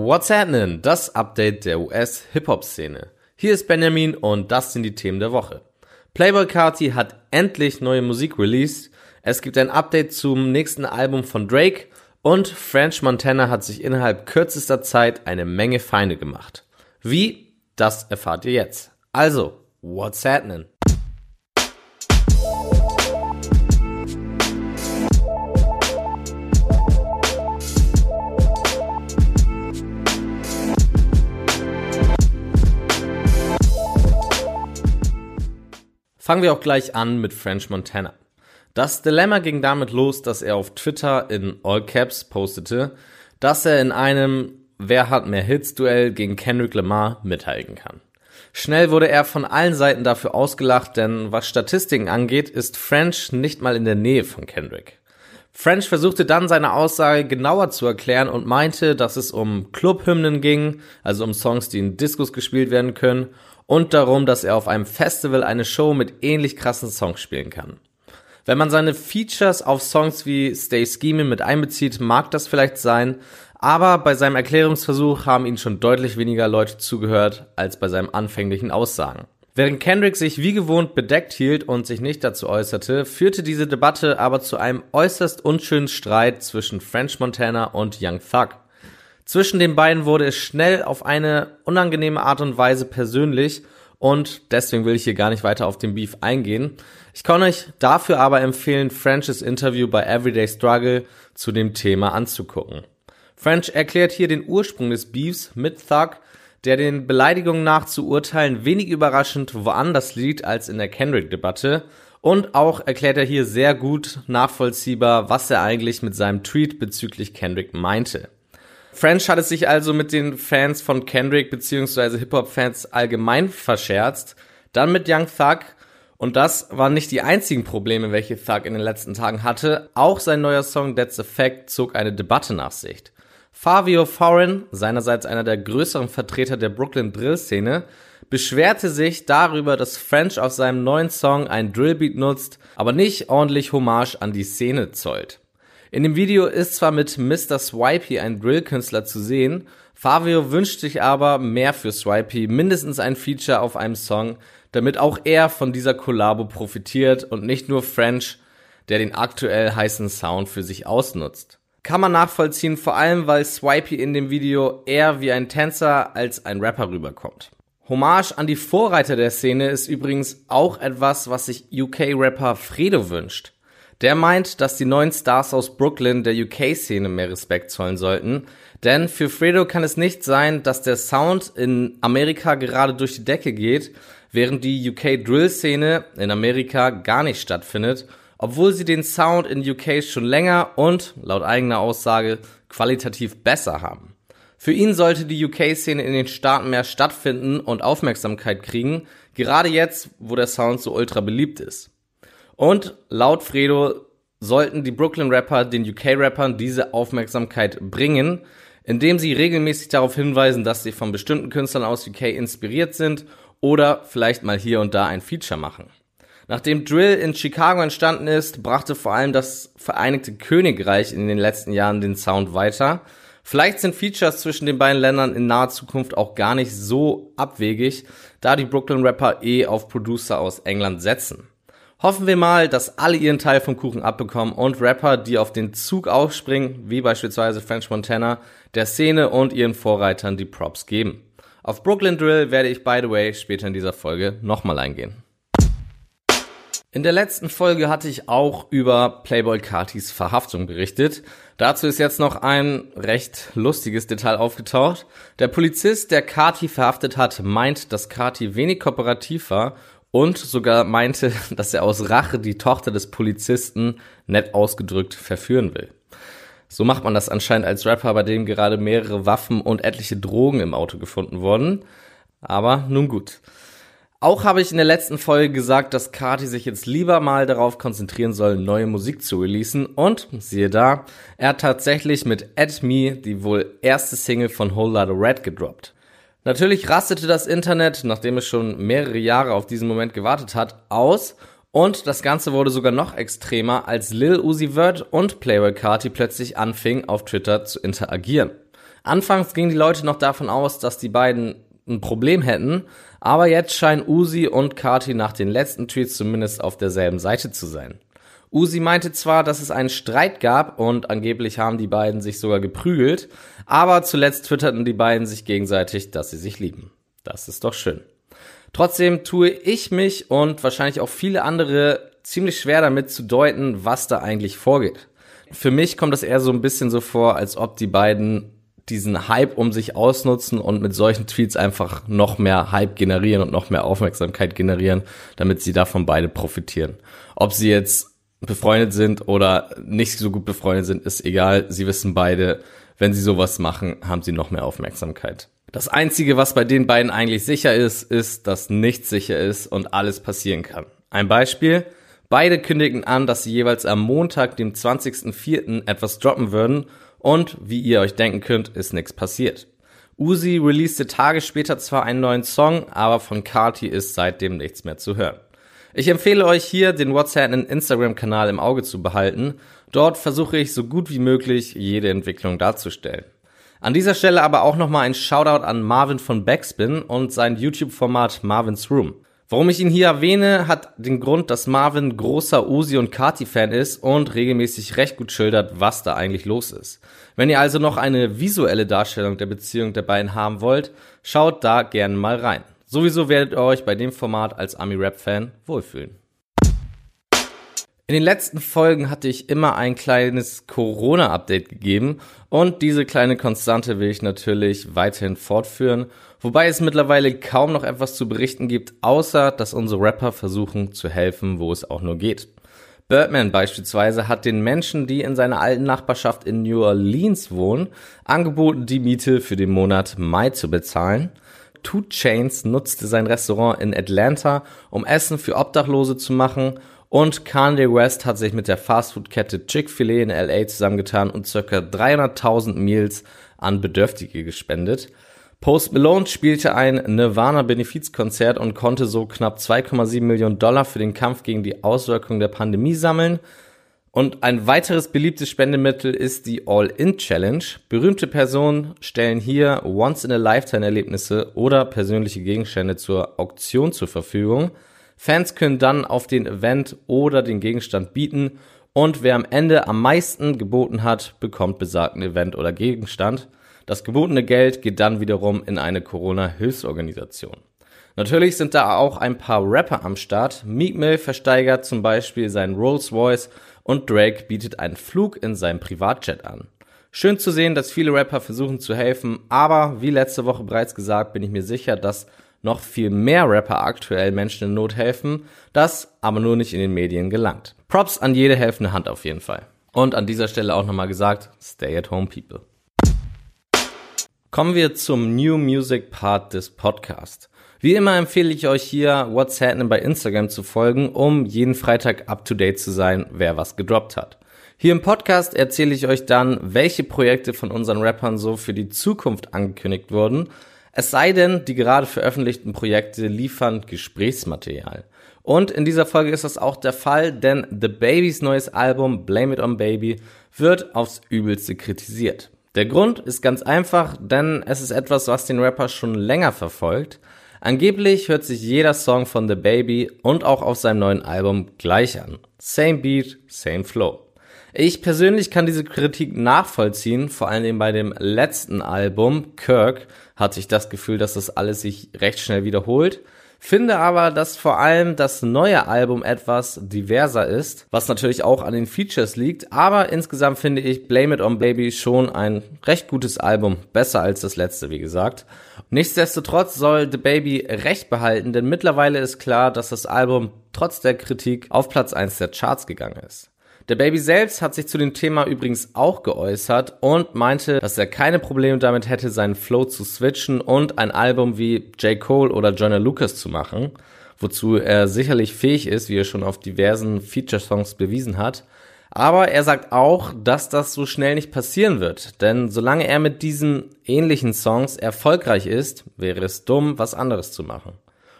What's happening? Das Update der US-Hip-Hop-Szene. Hier ist Benjamin und das sind die Themen der Woche. Playboy Carti hat endlich neue Musik released. Es gibt ein Update zum nächsten Album von Drake und French Montana hat sich innerhalb kürzester Zeit eine Menge Feinde gemacht. Wie? Das erfahrt ihr jetzt. Also, what's happening? Fangen wir auch gleich an mit French Montana. Das Dilemma ging damit los, dass er auf Twitter in All Caps postete, dass er in einem Wer hat mehr Hits Duell gegen Kendrick Lamar mithalten kann. Schnell wurde er von allen Seiten dafür ausgelacht, denn was Statistiken angeht, ist French nicht mal in der Nähe von Kendrick. French versuchte dann seine Aussage genauer zu erklären und meinte, dass es um Clubhymnen ging, also um Songs, die in Discos gespielt werden können, und darum, dass er auf einem Festival eine Show mit ähnlich krassen Songs spielen kann. Wenn man seine Features auf Songs wie Stay Scheming mit einbezieht, mag das vielleicht sein, aber bei seinem Erklärungsversuch haben ihn schon deutlich weniger Leute zugehört als bei seinen anfänglichen Aussagen. Während Kendrick sich wie gewohnt bedeckt hielt und sich nicht dazu äußerte, führte diese Debatte aber zu einem äußerst unschönen Streit zwischen French Montana und Young Thug. Zwischen den beiden wurde es schnell auf eine unangenehme Art und Weise persönlich und deswegen will ich hier gar nicht weiter auf den Beef eingehen. Ich kann euch dafür aber empfehlen, French's Interview bei Everyday Struggle zu dem Thema anzugucken. French erklärt hier den Ursprung des Beefs mit Thug, der den Beleidigungen nach zu urteilen wenig überraschend woanders liegt als in der Kendrick-Debatte. Und auch erklärt er hier sehr gut nachvollziehbar, was er eigentlich mit seinem Tweet bezüglich Kendrick meinte. French hat es sich also mit den Fans von Kendrick beziehungsweise Hip-Hop-Fans allgemein verscherzt, dann mit Young Thug und das waren nicht die einzigen Probleme, welche Thug in den letzten Tagen hatte. Auch sein neuer Song That's a Fact zog eine Debatte nach sich. Fabio Foreign, seinerseits einer der größeren Vertreter der Brooklyn Drill-Szene, beschwerte sich darüber, dass French auf seinem neuen Song ein Drillbeat nutzt, aber nicht ordentlich Hommage an die Szene zollt. In dem Video ist zwar mit Mr. Swipey ein Drill-Künstler zu sehen, Fabio wünscht sich aber mehr für Swipey, mindestens ein Feature auf einem Song, damit auch er von dieser Kollabo profitiert und nicht nur French, der den aktuell heißen Sound für sich ausnutzt. Kann man nachvollziehen, vor allem weil Swipey in dem Video eher wie ein Tänzer als ein Rapper rüberkommt. Hommage an die Vorreiter der Szene ist übrigens auch etwas, was sich UK-Rapper Fredo wünscht. Der meint, dass die neuen Stars aus Brooklyn der UK-Szene mehr Respekt zollen sollten, denn für Fredo kann es nicht sein, dass der Sound in Amerika gerade durch die Decke geht, während die UK-Drill-Szene in Amerika gar nicht stattfindet, obwohl sie den Sound in UK schon länger und, laut eigener Aussage, qualitativ besser haben. Für ihn sollte die UK-Szene in den Staaten mehr stattfinden und Aufmerksamkeit kriegen, gerade jetzt, wo der Sound so ultra beliebt ist. Und laut Fredo sollten die Brooklyn-Rapper den UK-Rappern diese Aufmerksamkeit bringen, indem sie regelmäßig darauf hinweisen, dass sie von bestimmten Künstlern aus UK inspiriert sind oder vielleicht mal hier und da ein Feature machen. Nachdem Drill in Chicago entstanden ist, brachte vor allem das Vereinigte Königreich in den letzten Jahren den Sound weiter. Vielleicht sind Features zwischen den beiden Ländern in naher Zukunft auch gar nicht so abwegig, da die Brooklyn Rapper eh auf Producer aus England setzen. Hoffen wir mal, dass alle ihren Teil vom Kuchen abbekommen und Rapper, die auf den Zug aufspringen, wie beispielsweise French Montana, der Szene und ihren Vorreitern die Props geben. Auf Brooklyn Drill werde ich, by the way, später in dieser Folge nochmal eingehen. In der letzten Folge hatte ich auch über Playboy Cartys Verhaftung berichtet. Dazu ist jetzt noch ein recht lustiges Detail aufgetaucht. Der Polizist, der Carty verhaftet hat, meint, dass Carty wenig kooperativ war und sogar meinte, dass er aus Rache die Tochter des Polizisten nett ausgedrückt verführen will. So macht man das anscheinend als Rapper, bei dem gerade mehrere Waffen und etliche Drogen im Auto gefunden wurden. Aber nun gut. Auch habe ich in der letzten Folge gesagt, dass Kati sich jetzt lieber mal darauf konzentrieren soll, neue Musik zu releasen. Und siehe da, er hat tatsächlich mit At Me die wohl erste Single von Whole Lotta Red gedroppt. Natürlich rastete das Internet, nachdem es schon mehrere Jahre auf diesen Moment gewartet hat, aus und das Ganze wurde sogar noch extremer, als Lil Uzi Vert und Playboy Carti plötzlich anfingen, auf Twitter zu interagieren. Anfangs gingen die Leute noch davon aus, dass die beiden ein Problem hätten, aber jetzt scheinen Uzi und Kati nach den letzten Tweets zumindest auf derselben Seite zu sein. Uzi meinte zwar, dass es einen Streit gab und angeblich haben die beiden sich sogar geprügelt, aber zuletzt twitterten die beiden sich gegenseitig, dass sie sich lieben. Das ist doch schön. Trotzdem tue ich mich und wahrscheinlich auch viele andere ziemlich schwer damit zu deuten, was da eigentlich vorgeht. Für mich kommt es eher so ein bisschen so vor, als ob die beiden diesen Hype um sich ausnutzen und mit solchen Tweets einfach noch mehr Hype generieren und noch mehr Aufmerksamkeit generieren, damit sie davon beide profitieren. Ob sie jetzt befreundet sind oder nicht so gut befreundet sind, ist egal. Sie wissen beide, wenn sie sowas machen, haben sie noch mehr Aufmerksamkeit. Das Einzige, was bei den beiden eigentlich sicher ist, ist, dass nichts sicher ist und alles passieren kann. Ein Beispiel. Beide kündigen an, dass sie jeweils am Montag, dem 20.04. etwas droppen würden und wie ihr euch denken könnt, ist nichts passiert. Uzi releaste Tage später zwar einen neuen Song, aber von Carti ist seitdem nichts mehr zu hören. Ich empfehle euch hier, den WhatsApp Instagram-Kanal im Auge zu behalten. Dort versuche ich so gut wie möglich jede Entwicklung darzustellen. An dieser Stelle aber auch nochmal ein Shoutout an Marvin von Backspin und sein YouTube-Format Marvin's Room. Warum ich ihn hier erwähne, hat den Grund, dass Marvin großer Uzi und Kati-Fan ist und regelmäßig recht gut schildert, was da eigentlich los ist. Wenn ihr also noch eine visuelle Darstellung der Beziehung der beiden haben wollt, schaut da gerne mal rein. Sowieso werdet ihr euch bei dem Format als Ami-Rap-Fan wohlfühlen. In den letzten Folgen hatte ich immer ein kleines Corona-Update gegeben und diese kleine Konstante will ich natürlich weiterhin fortführen, wobei es mittlerweile kaum noch etwas zu berichten gibt, außer dass unsere Rapper versuchen zu helfen, wo es auch nur geht. Birdman beispielsweise hat den Menschen, die in seiner alten Nachbarschaft in New Orleans wohnen, angeboten, die Miete für den Monat Mai zu bezahlen. Two Chains nutzte sein Restaurant in Atlanta, um Essen für Obdachlose zu machen und Kanye West hat sich mit der Fastfood-Kette Chick-fil-A in LA zusammengetan und ca. 300.000 Meals an Bedürftige gespendet. Post Malone spielte ein Nirvana-Benefizkonzert und konnte so knapp 2,7 Millionen Dollar für den Kampf gegen die Auswirkungen der Pandemie sammeln. Und ein weiteres beliebtes Spendemittel ist die All-In-Challenge. Berühmte Personen stellen hier Once-in-a-Lifetime-Erlebnisse oder persönliche Gegenstände zur Auktion zur Verfügung. Fans können dann auf den Event oder den Gegenstand bieten und wer am Ende am meisten geboten hat, bekommt besagten Event oder Gegenstand. Das gebotene Geld geht dann wiederum in eine Corona-Hilfsorganisation. Natürlich sind da auch ein paar Rapper am Start. Meek Mill versteigert zum Beispiel seinen Rolls Royce und Drake bietet einen Flug in seinem Privatjet an. Schön zu sehen, dass viele Rapper versuchen zu helfen, aber wie letzte Woche bereits gesagt, bin ich mir sicher, dass noch viel mehr Rapper aktuell Menschen in Not helfen, das aber nur nicht in den Medien gelangt. Props an jede helfende Hand auf jeden Fall. Und an dieser Stelle auch nochmal gesagt, stay at home people. Kommen wir zum New Music Part des Podcasts. Wie immer empfehle ich euch hier What's Happening bei Instagram zu folgen, um jeden Freitag up to date zu sein, wer was gedroppt hat. Hier im Podcast erzähle ich euch dann, welche Projekte von unseren Rappern so für die Zukunft angekündigt wurden. Es sei denn, die gerade veröffentlichten Projekte liefern Gesprächsmaterial. Und in dieser Folge ist das auch der Fall, denn The Babys neues Album Blame It on Baby wird aufs übelste kritisiert. Der Grund ist ganz einfach, denn es ist etwas, was den Rapper schon länger verfolgt. Angeblich hört sich jeder Song von The Baby und auch auf seinem neuen Album gleich an. Same Beat, same Flow. Ich persönlich kann diese Kritik nachvollziehen, vor allem bei dem letzten Album, Kirk, hatte ich das Gefühl, dass das alles sich recht schnell wiederholt. Finde aber, dass vor allem das neue Album etwas diverser ist, was natürlich auch an den Features liegt, aber insgesamt finde ich Blame It on Baby schon ein recht gutes Album, besser als das letzte, wie gesagt. Nichtsdestotrotz soll The Baby recht behalten, denn mittlerweile ist klar, dass das Album trotz der Kritik auf Platz 1 der Charts gegangen ist. Der Baby selbst hat sich zu dem Thema übrigens auch geäußert und meinte, dass er keine Probleme damit hätte, seinen Flow zu switchen und ein Album wie J. Cole oder Joyner Lucas zu machen, wozu er sicherlich fähig ist, wie er schon auf diversen Feature-Songs bewiesen hat. Aber er sagt auch, dass das so schnell nicht passieren wird, denn solange er mit diesen ähnlichen Songs erfolgreich ist, wäre es dumm, was anderes zu machen.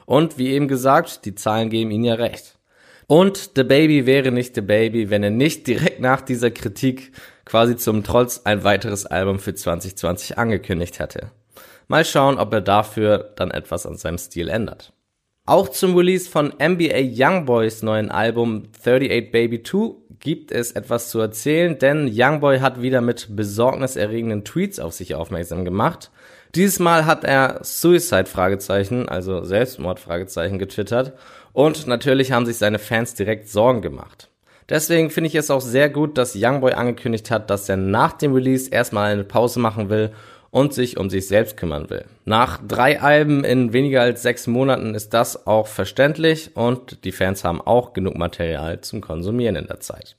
Und wie eben gesagt, die Zahlen geben ihm ja recht. Und The Baby wäre nicht The Baby, wenn er nicht direkt nach dieser Kritik quasi zum Trotz ein weiteres Album für 2020 angekündigt hätte. Mal schauen, ob er dafür dann etwas an seinem Stil ändert. Auch zum Release von NBA Youngboys neuen Album 38 Baby 2 gibt es etwas zu erzählen, denn Youngboy hat wieder mit besorgniserregenden Tweets auf sich aufmerksam gemacht. Dieses Mal hat er Suicide Fragezeichen, also Selbstmord Fragezeichen getwittert und natürlich haben sich seine Fans direkt Sorgen gemacht. Deswegen finde ich es auch sehr gut, dass Youngboy angekündigt hat, dass er nach dem Release erstmal eine Pause machen will und sich um sich selbst kümmern will. Nach drei Alben in weniger als sechs Monaten ist das auch verständlich und die Fans haben auch genug Material zum Konsumieren in der Zeit.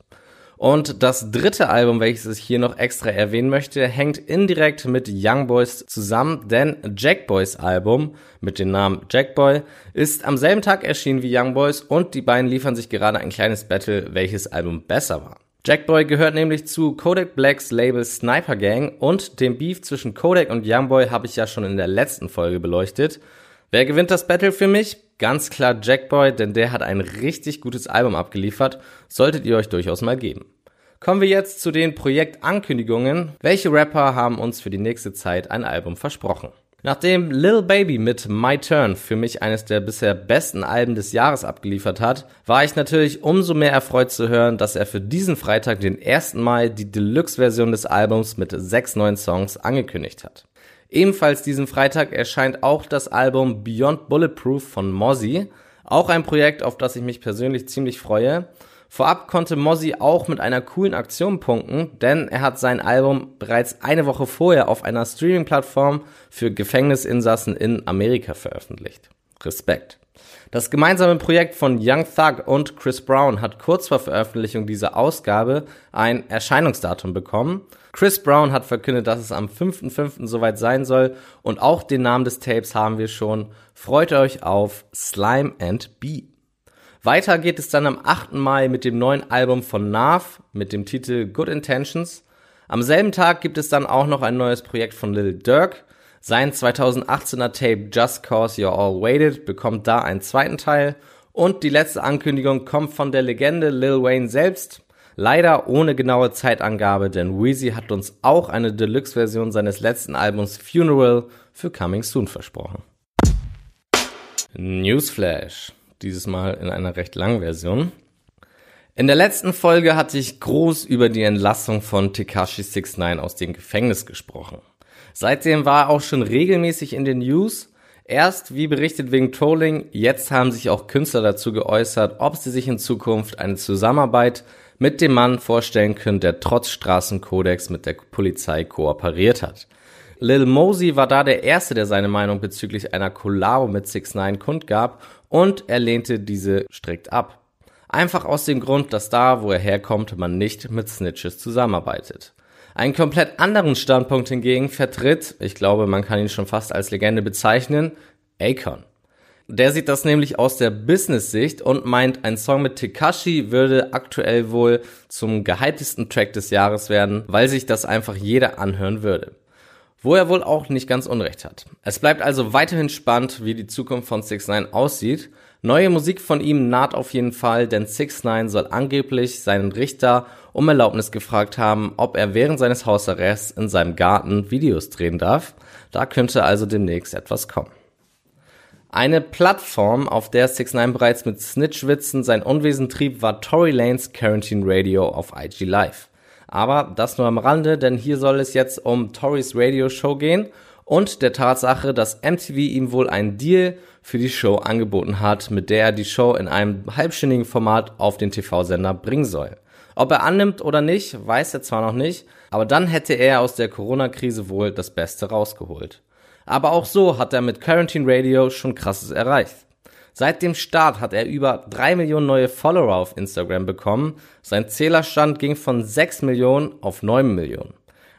Und das dritte Album, welches ich hier noch extra erwähnen möchte, hängt indirekt mit Young Boys zusammen, denn Jack Boys Album mit dem Namen Jack Boy ist am selben Tag erschienen wie Young Boys und die beiden liefern sich gerade ein kleines Battle, welches Album besser war. Jackboy gehört nämlich zu Kodak Blacks Label Sniper Gang und den Beef zwischen Kodak und Youngboy habe ich ja schon in der letzten Folge beleuchtet. Wer gewinnt das Battle für mich? Ganz klar Jackboy, denn der hat ein richtig gutes Album abgeliefert, solltet ihr euch durchaus mal geben. Kommen wir jetzt zu den Projektankündigungen. Welche Rapper haben uns für die nächste Zeit ein Album versprochen? Nachdem Lil Baby mit My Turn für mich eines der bisher besten Alben des Jahres abgeliefert hat, war ich natürlich umso mehr erfreut zu hören, dass er für diesen Freitag, den 1. Mai, die Deluxe-Version des Albums mit sechs neuen Songs angekündigt hat. Ebenfalls diesen Freitag erscheint auch das Album Beyond Bulletproof von Mozzie, auch ein Projekt, auf das ich mich persönlich ziemlich freue. Vorab konnte Mozzie auch mit einer coolen Aktion punkten, denn er hat sein Album bereits eine Woche vorher auf einer Streaming-Plattform für Gefängnisinsassen in Amerika veröffentlicht. Respekt. Das gemeinsame Projekt von Young Thug und Chris Brown hat kurz vor Veröffentlichung dieser Ausgabe ein Erscheinungsdatum bekommen. Chris Brown hat verkündet, dass es am 5.5. soweit sein soll und auch den Namen des Tapes haben wir schon. Freut euch auf Slime and Bee. Weiter geht es dann am 8. Mai mit dem neuen Album von Nav mit dem Titel Good Intentions. Am selben Tag gibt es dann auch noch ein neues Projekt von Lil Durk. Sein 2018er Tape Just Cause You're All Waited bekommt da einen zweiten Teil. Und die letzte Ankündigung kommt von der Legende Lil Wayne selbst. Leider ohne genaue Zeitangabe, denn Weezy hat uns auch eine Deluxe-Version seines letzten Albums Funeral für Coming Soon versprochen. Newsflash dieses Mal in einer recht langen Version. In der letzten Folge hatte ich groß über die Entlassung von Tekashi 69 aus dem Gefängnis gesprochen. Seitdem war er auch schon regelmäßig in den News. Erst, wie berichtet, wegen Trolling, jetzt haben sich auch Künstler dazu geäußert, ob sie sich in Zukunft eine Zusammenarbeit mit dem Mann vorstellen können, der trotz Straßenkodex mit der Polizei kooperiert hat. Lil Mosey war da der Erste, der seine Meinung bezüglich einer Collabo mit 6 9 kundgab und er lehnte diese strikt ab. Einfach aus dem Grund, dass da, wo er herkommt, man nicht mit Snitches zusammenarbeitet. Einen komplett anderen Standpunkt hingegen vertritt, ich glaube, man kann ihn schon fast als Legende bezeichnen, Akon. Der sieht das nämlich aus der Business-Sicht und meint, ein Song mit Tekashi würde aktuell wohl zum gehyptesten Track des Jahres werden, weil sich das einfach jeder anhören würde wo er wohl auch nicht ganz unrecht hat. Es bleibt also weiterhin spannend, wie die Zukunft von 6 9 aussieht. Neue Musik von ihm naht auf jeden Fall, denn 6 9 soll angeblich seinen Richter um Erlaubnis gefragt haben, ob er während seines Hausarrests in seinem Garten Videos drehen darf. Da könnte also demnächst etwas kommen. Eine Plattform, auf der 6 9 bereits mit Snitchwitzen sein Unwesen trieb, war Tory Lanes Quarantine Radio auf IG Live. Aber das nur am Rande, denn hier soll es jetzt um Torys Radio Show gehen und der Tatsache, dass MTV ihm wohl einen Deal für die Show angeboten hat, mit der er die Show in einem halbstündigen Format auf den TV-Sender bringen soll. Ob er annimmt oder nicht, weiß er zwar noch nicht, aber dann hätte er aus der Corona-Krise wohl das Beste rausgeholt. Aber auch so hat er mit Quarantine Radio schon krasses erreicht. Seit dem Start hat er über drei Millionen neue Follower auf Instagram bekommen. Sein Zählerstand ging von sechs Millionen auf neun Millionen.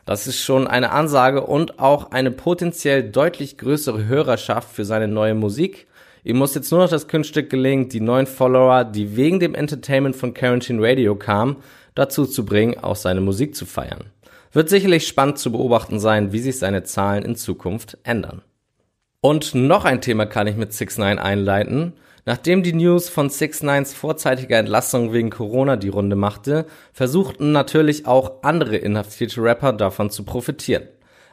Das ist schon eine Ansage und auch eine potenziell deutlich größere Hörerschaft für seine neue Musik. Ihm muss jetzt nur noch das Kunststück gelingen, die neuen Follower, die wegen dem Entertainment von Quarantine Radio kamen, dazu zu bringen, auch seine Musik zu feiern. Wird sicherlich spannend zu beobachten sein, wie sich seine Zahlen in Zukunft ändern. Und noch ein Thema kann ich mit 6 9 einleiten. Nachdem die News von 6 9s vorzeitiger Entlassung wegen Corona die Runde machte, versuchten natürlich auch andere inhaftierte Rapper davon zu profitieren.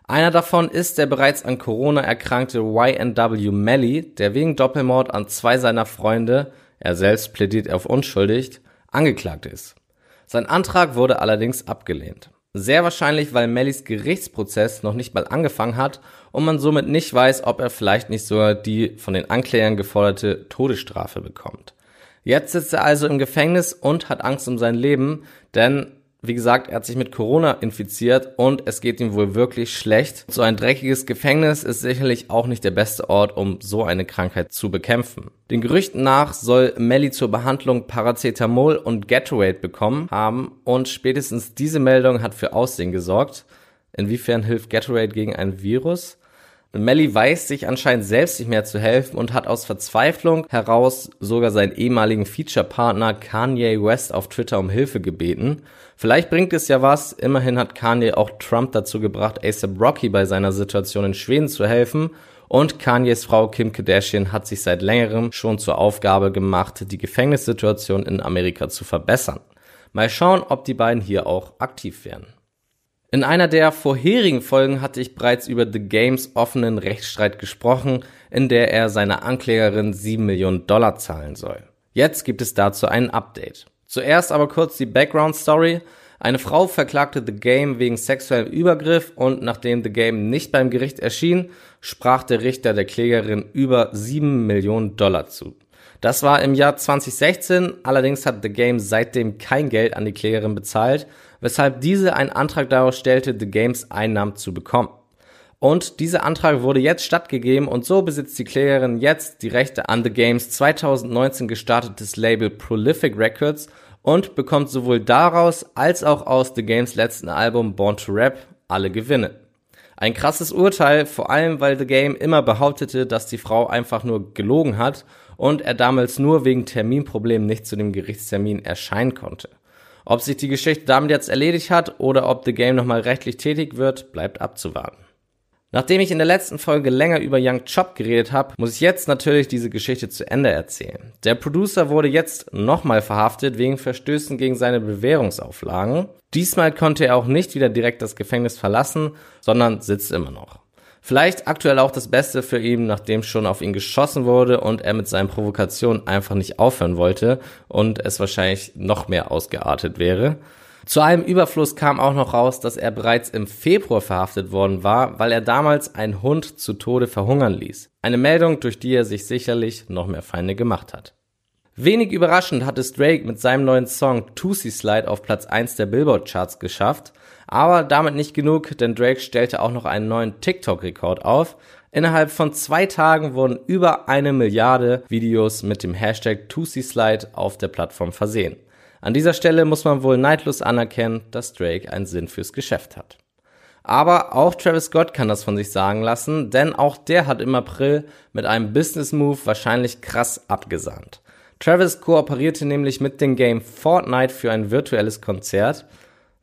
Einer davon ist der bereits an Corona erkrankte YNW Melly, der wegen Doppelmord an zwei seiner Freunde, er selbst plädiert auf unschuldig, angeklagt ist. Sein Antrag wurde allerdings abgelehnt. Sehr wahrscheinlich, weil Mellys Gerichtsprozess noch nicht mal angefangen hat und man somit nicht weiß, ob er vielleicht nicht sogar die von den Anklägern geforderte Todesstrafe bekommt. Jetzt sitzt er also im Gefängnis und hat Angst um sein Leben, denn wie gesagt, er hat sich mit Corona infiziert und es geht ihm wohl wirklich schlecht. So ein dreckiges Gefängnis ist sicherlich auch nicht der beste Ort, um so eine Krankheit zu bekämpfen. Den Gerüchten nach soll Melly zur Behandlung Paracetamol und Gatorade bekommen haben und spätestens diese Meldung hat für Aussehen gesorgt. Inwiefern hilft Gatorade gegen ein Virus? Melly weiß sich anscheinend selbst nicht mehr zu helfen und hat aus Verzweiflung heraus sogar seinen ehemaligen Feature-Partner Kanye West auf Twitter um Hilfe gebeten. Vielleicht bringt es ja was, immerhin hat Kanye auch Trump dazu gebracht, ASAP Rocky bei seiner Situation in Schweden zu helfen und Kanyes Frau Kim Kardashian hat sich seit längerem schon zur Aufgabe gemacht, die Gefängnissituation in Amerika zu verbessern. Mal schauen, ob die beiden hier auch aktiv werden. In einer der vorherigen Folgen hatte ich bereits über The Games offenen Rechtsstreit gesprochen, in der er seiner Anklägerin 7 Millionen Dollar zahlen soll. Jetzt gibt es dazu ein Update. Zuerst aber kurz die Background Story. Eine Frau verklagte The Game wegen sexuellem Übergriff und nachdem The Game nicht beim Gericht erschien, sprach der Richter der Klägerin über 7 Millionen Dollar zu. Das war im Jahr 2016, allerdings hat The Game seitdem kein Geld an die Klägerin bezahlt, weshalb diese einen Antrag darauf stellte, The Games Einnahmen zu bekommen. Und dieser Antrag wurde jetzt stattgegeben und so besitzt die Klägerin jetzt die Rechte an The Games 2019 gestartetes Label Prolific Records und bekommt sowohl daraus als auch aus The Games letzten Album Born to Rap alle Gewinne. Ein krasses Urteil, vor allem weil The Game immer behauptete, dass die Frau einfach nur gelogen hat und er damals nur wegen Terminproblemen nicht zu dem Gerichtstermin erscheinen konnte. Ob sich die Geschichte damit jetzt erledigt hat oder ob The Game nochmal rechtlich tätig wird, bleibt abzuwarten. Nachdem ich in der letzten Folge länger über Young Chop geredet habe, muss ich jetzt natürlich diese Geschichte zu Ende erzählen. Der Producer wurde jetzt nochmal verhaftet wegen Verstößen gegen seine Bewährungsauflagen. Diesmal konnte er auch nicht wieder direkt das Gefängnis verlassen, sondern sitzt immer noch. Vielleicht aktuell auch das Beste für ihn, nachdem schon auf ihn geschossen wurde und er mit seinen Provokationen einfach nicht aufhören wollte und es wahrscheinlich noch mehr ausgeartet wäre. Zu allem Überfluss kam auch noch raus, dass er bereits im Februar verhaftet worden war, weil er damals einen Hund zu Tode verhungern ließ. Eine Meldung, durch die er sich sicherlich noch mehr Feinde gemacht hat. Wenig überraschend hat es Drake mit seinem neuen Song Tootsie Slide auf Platz 1 der Billboard Charts geschafft aber damit nicht genug, denn Drake stellte auch noch einen neuen TikTok-Rekord auf. Innerhalb von zwei Tagen wurden über eine Milliarde Videos mit dem Hashtag TusiSlide auf der Plattform versehen. An dieser Stelle muss man wohl neidlos anerkennen, dass Drake einen Sinn fürs Geschäft hat. Aber auch Travis Scott kann das von sich sagen lassen, denn auch der hat im April mit einem Business Move wahrscheinlich krass abgesahnt. Travis kooperierte nämlich mit dem Game Fortnite für ein virtuelles Konzert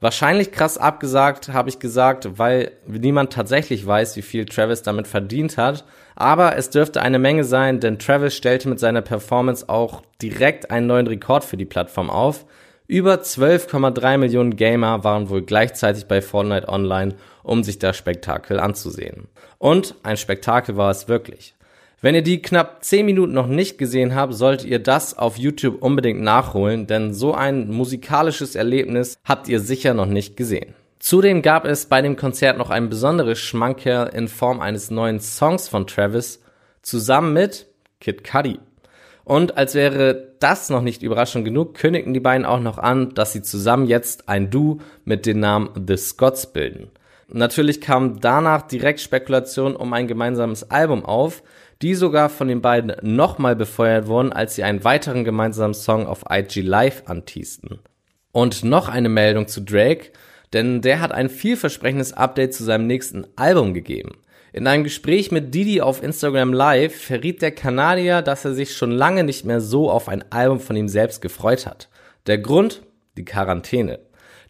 Wahrscheinlich krass abgesagt, habe ich gesagt, weil niemand tatsächlich weiß, wie viel Travis damit verdient hat. Aber es dürfte eine Menge sein, denn Travis stellte mit seiner Performance auch direkt einen neuen Rekord für die Plattform auf. Über 12,3 Millionen Gamer waren wohl gleichzeitig bei Fortnite Online, um sich das Spektakel anzusehen. Und ein Spektakel war es wirklich. Wenn ihr die knapp 10 Minuten noch nicht gesehen habt, solltet ihr das auf YouTube unbedingt nachholen, denn so ein musikalisches Erlebnis habt ihr sicher noch nicht gesehen. Zudem gab es bei dem Konzert noch ein besonderes Schmankerl in Form eines neuen Songs von Travis zusammen mit Kid Cudi. Und als wäre das noch nicht überraschend genug, kündigten die beiden auch noch an, dass sie zusammen jetzt ein Du mit dem Namen The Scots bilden. Natürlich kam danach direkt Spekulation um ein gemeinsames Album auf, die sogar von den beiden nochmal befeuert wurden, als sie einen weiteren gemeinsamen Song auf IG Live anteasten. Und noch eine Meldung zu Drake, denn der hat ein vielversprechendes Update zu seinem nächsten Album gegeben. In einem Gespräch mit Didi auf Instagram Live verriet der Kanadier, dass er sich schon lange nicht mehr so auf ein Album von ihm selbst gefreut hat. Der Grund? Die Quarantäne.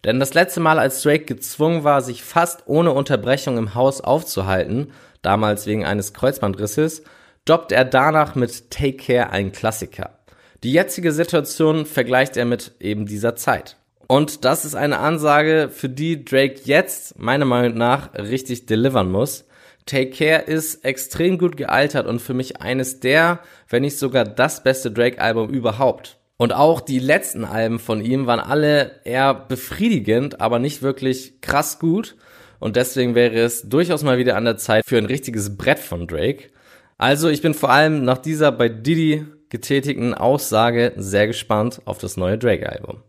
Denn das letzte Mal, als Drake gezwungen war, sich fast ohne Unterbrechung im Haus aufzuhalten, damals wegen eines Kreuzbandrisses, droppt er danach mit Take Care einen Klassiker. Die jetzige Situation vergleicht er mit eben dieser Zeit. Und das ist eine Ansage, für die Drake jetzt meiner Meinung nach richtig delivern muss. Take Care ist extrem gut gealtert und für mich eines der, wenn nicht sogar das beste Drake-Album überhaupt. Und auch die letzten Alben von ihm waren alle eher befriedigend, aber nicht wirklich krass gut. Und deswegen wäre es durchaus mal wieder an der Zeit für ein richtiges Brett von Drake. Also ich bin vor allem nach dieser bei Diddy getätigten Aussage sehr gespannt auf das neue Drake-Album.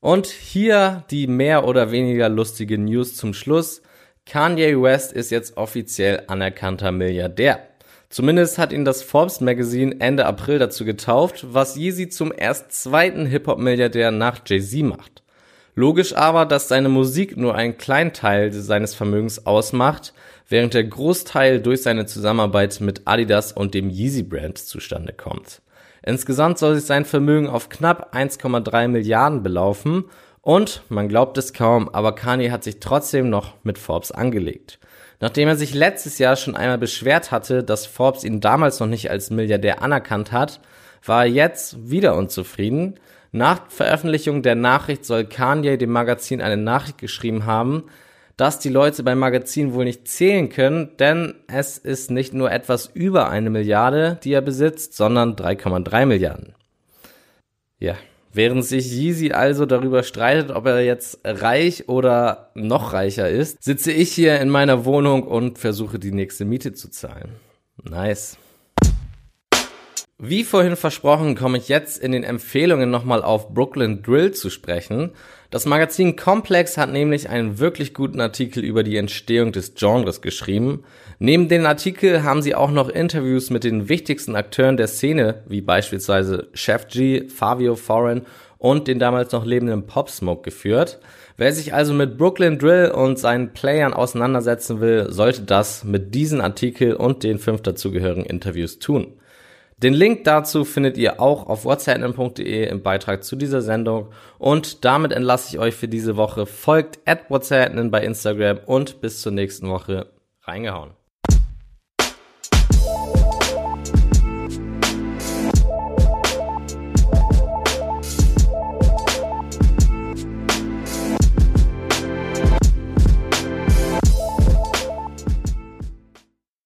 Und hier die mehr oder weniger lustige News zum Schluss. Kanye West ist jetzt offiziell anerkannter Milliardär. Zumindest hat ihn das Forbes Magazine Ende April dazu getauft, was Yeezy zum erst zweiten Hip-Hop-Milliardär nach Jay-Z macht. Logisch aber, dass seine Musik nur einen kleinen Teil seines Vermögens ausmacht, während der Großteil durch seine Zusammenarbeit mit Adidas und dem Yeezy Brand zustande kommt. Insgesamt soll sich sein Vermögen auf knapp 1,3 Milliarden belaufen und, man glaubt es kaum, aber Kanye hat sich trotzdem noch mit Forbes angelegt. Nachdem er sich letztes Jahr schon einmal beschwert hatte, dass Forbes ihn damals noch nicht als Milliardär anerkannt hat, war er jetzt wieder unzufrieden. Nach Veröffentlichung der Nachricht soll Kanye dem Magazin eine Nachricht geschrieben haben, dass die Leute beim Magazin wohl nicht zählen können, denn es ist nicht nur etwas über eine Milliarde, die er besitzt, sondern 3,3 Milliarden. Ja, während sich Yeezy also darüber streitet, ob er jetzt reich oder noch reicher ist, sitze ich hier in meiner Wohnung und versuche die nächste Miete zu zahlen. Nice. Wie vorhin versprochen, komme ich jetzt in den Empfehlungen nochmal auf Brooklyn Drill zu sprechen. Das Magazin Complex hat nämlich einen wirklich guten Artikel über die Entstehung des Genres geschrieben. Neben den Artikel haben sie auch noch Interviews mit den wichtigsten Akteuren der Szene, wie beispielsweise Chef G, Fabio Foreign und den damals noch lebenden Pop Smoke geführt. Wer sich also mit Brooklyn Drill und seinen Playern auseinandersetzen will, sollte das mit diesen Artikel und den fünf dazugehörigen Interviews tun. Den Link dazu findet ihr auch auf whatsapp.de im Beitrag zu dieser Sendung. Und damit entlasse ich euch für diese Woche. Folgt at whatsapp bei Instagram und bis zur nächsten Woche. Reingehauen.